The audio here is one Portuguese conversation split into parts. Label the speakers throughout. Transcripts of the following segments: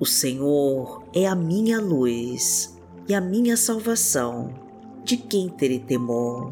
Speaker 1: O Senhor é a minha luz e a minha salvação. De quem terei temor?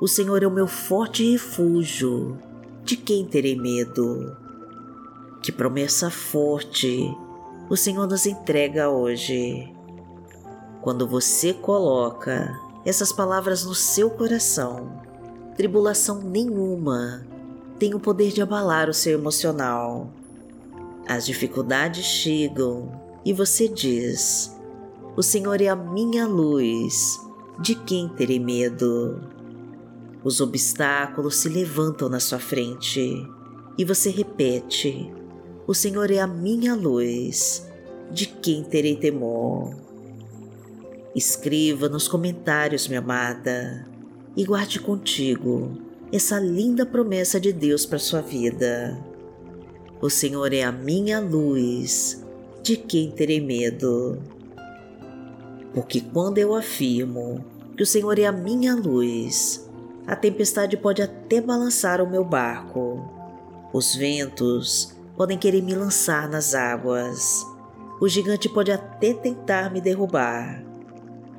Speaker 1: O Senhor é o meu forte refúgio. De quem terei medo? Que promessa forte o Senhor nos entrega hoje. Quando você coloca essas palavras no seu coração, tribulação nenhuma tem o poder de abalar o seu emocional. As dificuldades chegam e você diz: O Senhor é a minha luz, de quem terei medo? Os obstáculos se levantam na sua frente e você repete: O Senhor é a minha luz, de quem terei temor? Escreva nos comentários, minha amada, e guarde contigo essa linda promessa de Deus para sua vida. O Senhor é a minha luz, de quem terei medo? Porque quando eu afirmo que o Senhor é a minha luz, a tempestade pode até balançar o meu barco. Os ventos podem querer me lançar nas águas. O gigante pode até tentar me derrubar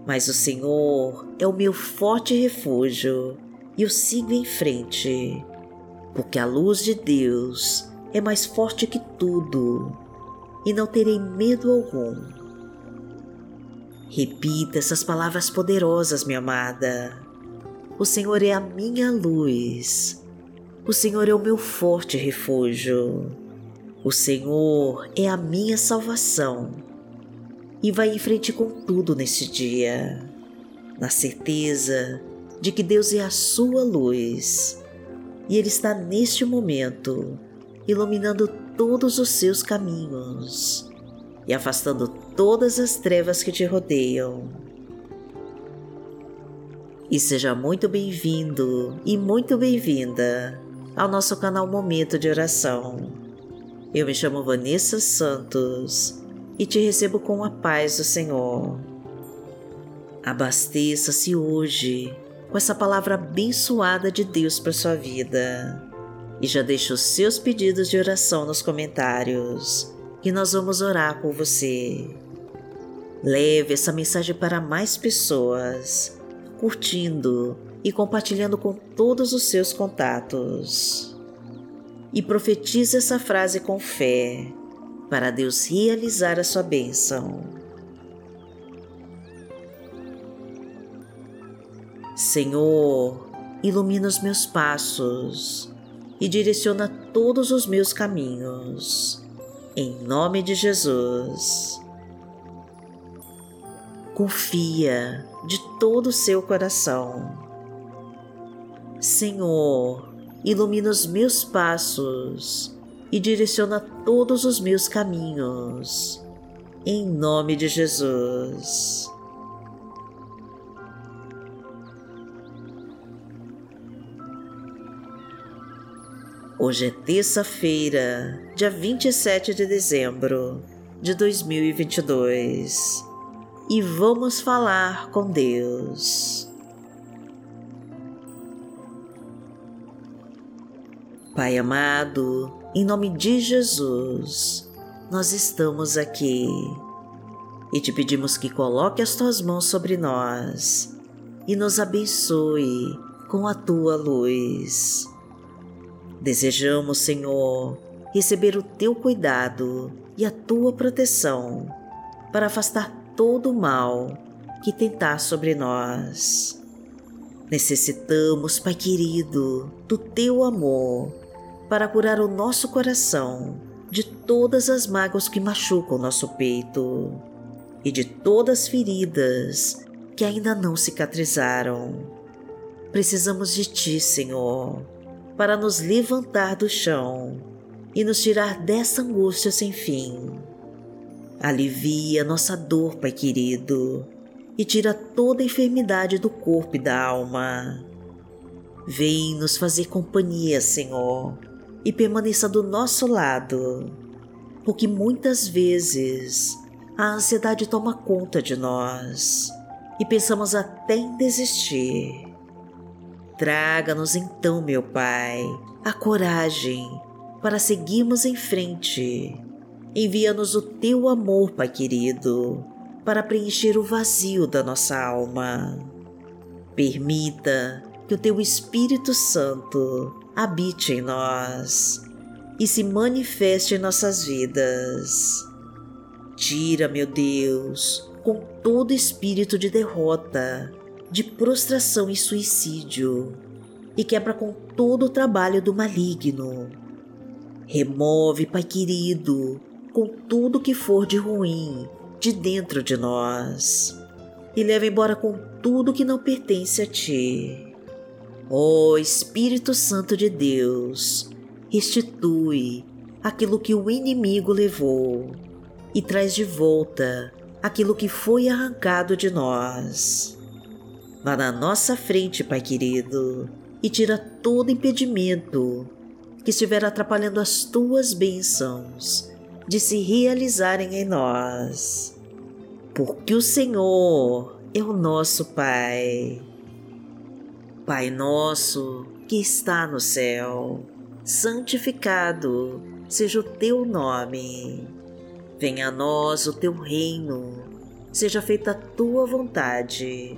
Speaker 1: mas o Senhor é o meu forte refúgio e eu sigo em frente, porque a luz de Deus é mais forte que tudo e não terei medo algum. Repita essas palavras poderosas, minha amada. O Senhor é a minha luz. O Senhor é o meu forte refúgio. O Senhor é a minha salvação e vai em frente com tudo nesse dia, na certeza de que Deus é a sua luz e Ele está neste momento iluminando todos os seus caminhos e afastando todas as trevas que te rodeiam. E seja muito bem-vindo e muito bem-vinda ao nosso canal Momento de Oração. Eu me chamo Vanessa Santos e te recebo com a paz do Senhor. Abasteça-se hoje com essa palavra abençoada de Deus para sua vida e já deixe os seus pedidos de oração nos comentários que nós vamos orar por você. Leve essa mensagem para mais pessoas, curtindo e compartilhando com todos os seus contatos. E profetize essa frase com fé para Deus realizar a sua bênção. Senhor, ilumina os meus passos e direciona todos os meus caminhos. Em nome de Jesus. Confia de todo o seu coração. Senhor, ilumina os meus passos e direciona todos os meus caminhos. Em nome de Jesus. Hoje é terça-feira, dia 27 de dezembro de 2022 e vamos falar com Deus. Pai amado, em nome de Jesus, nós estamos aqui e te pedimos que coloque as tuas mãos sobre nós e nos abençoe com a tua luz. Desejamos, Senhor, receber o teu cuidado e a tua proteção para afastar todo o mal que tentar sobre nós. Necessitamos, Pai querido, do teu amor para curar o nosso coração de todas as mágoas que machucam nosso peito e de todas as feridas que ainda não cicatrizaram. Precisamos de Ti, Senhor, para nos levantar do chão e nos tirar dessa angústia sem fim. Alivia nossa dor, Pai querido, e tira toda a enfermidade do corpo e da alma. Vem nos fazer companhia, Senhor e permaneça do nosso lado, porque muitas vezes a ansiedade toma conta de nós e pensamos até em desistir. Traga-nos então, meu Pai, a coragem para seguirmos em frente envia-nos o teu amor, Pai querido, para preencher o vazio da nossa alma. Permita que o teu Espírito Santo habite em nós e se manifeste em nossas vidas. Tira, meu Deus, com todo espírito de derrota, de prostração e suicídio, e quebra com todo o trabalho do maligno. Remove, Pai querido, com tudo que for de ruim de dentro de nós e leva embora com tudo que não pertence a Ti. Ó oh, Espírito Santo de Deus, restitui aquilo que o inimigo levou e traz de volta aquilo que foi arrancado de nós. Vá na nossa frente, Pai querido, e tira todo impedimento que estiver atrapalhando as tuas bênçãos de se realizarem em nós. Porque o Senhor é o nosso Pai. Pai nosso que está no céu, santificado seja o teu nome. Venha a nós o teu reino, seja feita a tua vontade,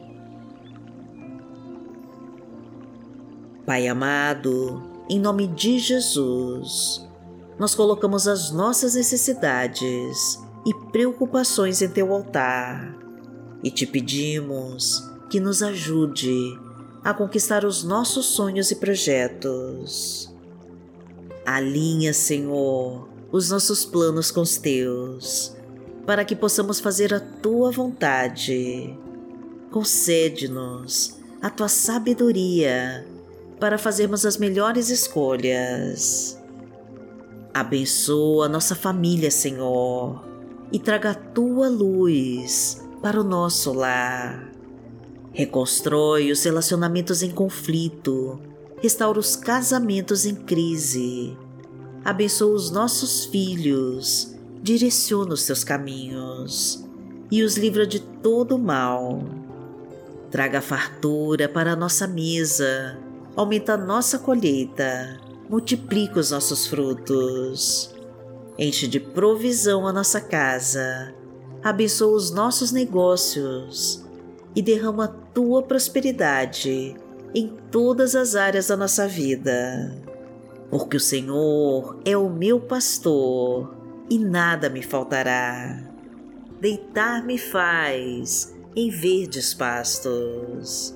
Speaker 1: Pai amado, em nome de Jesus, nós colocamos as nossas necessidades e preocupações em teu altar e te pedimos que nos ajude a conquistar os nossos sonhos e projetos. Alinha, Senhor, os nossos planos com os teus, para que possamos fazer a tua vontade. Concede-nos a tua sabedoria para fazermos as melhores escolhas Abençoa nossa família, Senhor, e traga a tua luz para o nosso lar. Reconstrói os relacionamentos em conflito, restaura os casamentos em crise. Abençoa os nossos filhos, direciona os seus caminhos e os livra de todo mal. Traga fartura para a nossa mesa, aumenta a nossa colheita multiplica os nossos frutos. Enche de provisão a nossa casa, abençoa os nossos negócios e derrama tua prosperidade em todas as áreas da nossa vida. Porque o Senhor é o meu pastor e nada me faltará. Deitar-me faz em verdes pastos.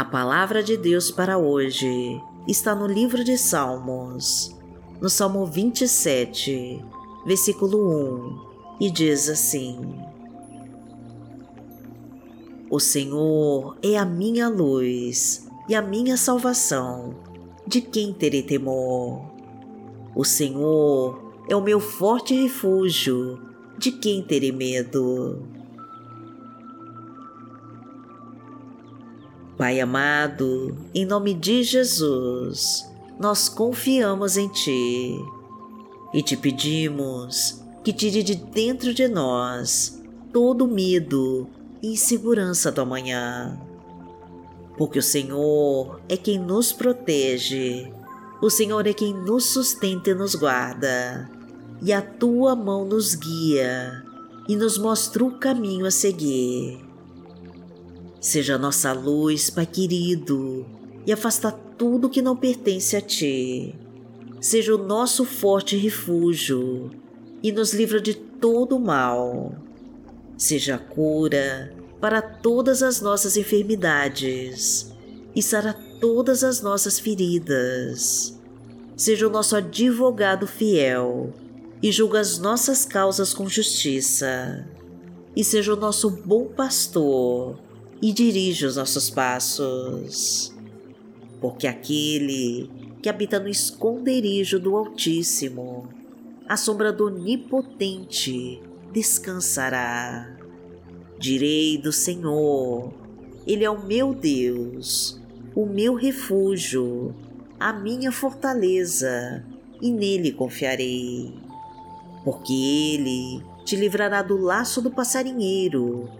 Speaker 1: A palavra de Deus para hoje está no livro de Salmos, no Salmo 27, versículo 1, e diz assim: O Senhor é a minha luz e a minha salvação, de quem terei temor? O Senhor é o meu forte refúgio, de quem terei medo? Pai amado, em nome de Jesus, nós confiamos em Ti. E te pedimos que tire de dentro de nós todo medo e insegurança do amanhã. Porque o Senhor é quem nos protege, o Senhor é quem nos sustenta e nos guarda, e a tua mão nos guia e nos mostra o caminho a seguir. Seja nossa luz, Pai querido, e afasta tudo que não pertence a Ti. Seja o nosso forte refúgio e nos livra de todo o mal. Seja a cura para todas as nossas enfermidades e sara todas as nossas feridas. Seja o nosso advogado fiel e julga as nossas causas com justiça. E seja o nosso bom pastor e dirige os nossos passos. Porque aquele que habita no esconderijo do Altíssimo, a sombra do Onipotente, descansará. Direi do Senhor, Ele é o meu Deus, o meu refúgio, a minha fortaleza, e nele confiarei. Porque Ele te livrará do laço do passarinheiro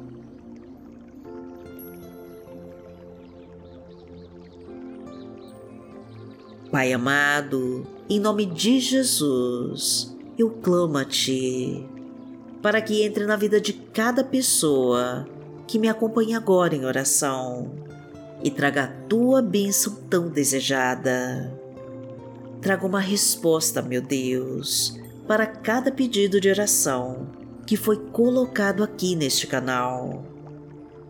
Speaker 1: Pai amado, em nome de Jesus, eu clamo a Ti, para que entre na vida de cada pessoa que me acompanha agora em oração e traga a Tua bênção tão desejada. Traga uma resposta, meu Deus, para cada pedido de oração que foi colocado aqui neste canal.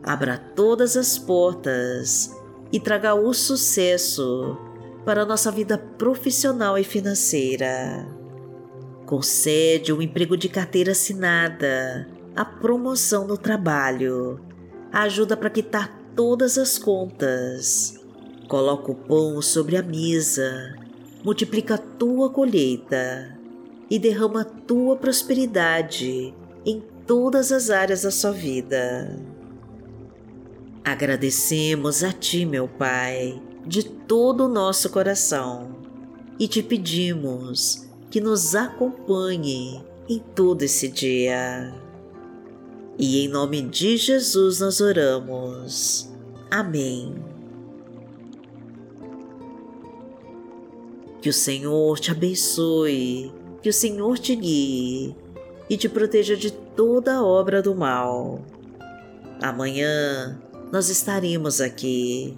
Speaker 1: Abra todas as portas e traga o sucesso para nossa vida profissional e financeira. Concede um emprego de carteira assinada, a promoção no trabalho, ajuda para quitar todas as contas. Coloca o pão sobre a mesa, multiplica a tua colheita e derrama a tua prosperidade em todas as áreas da sua vida. Agradecemos a Ti, meu Pai de todo o nosso coração e te pedimos que nos acompanhe em todo esse dia. E em nome de Jesus nós oramos. Amém. Que o Senhor te abençoe, que o Senhor te guie e te proteja de toda obra do mal. Amanhã nós estaremos aqui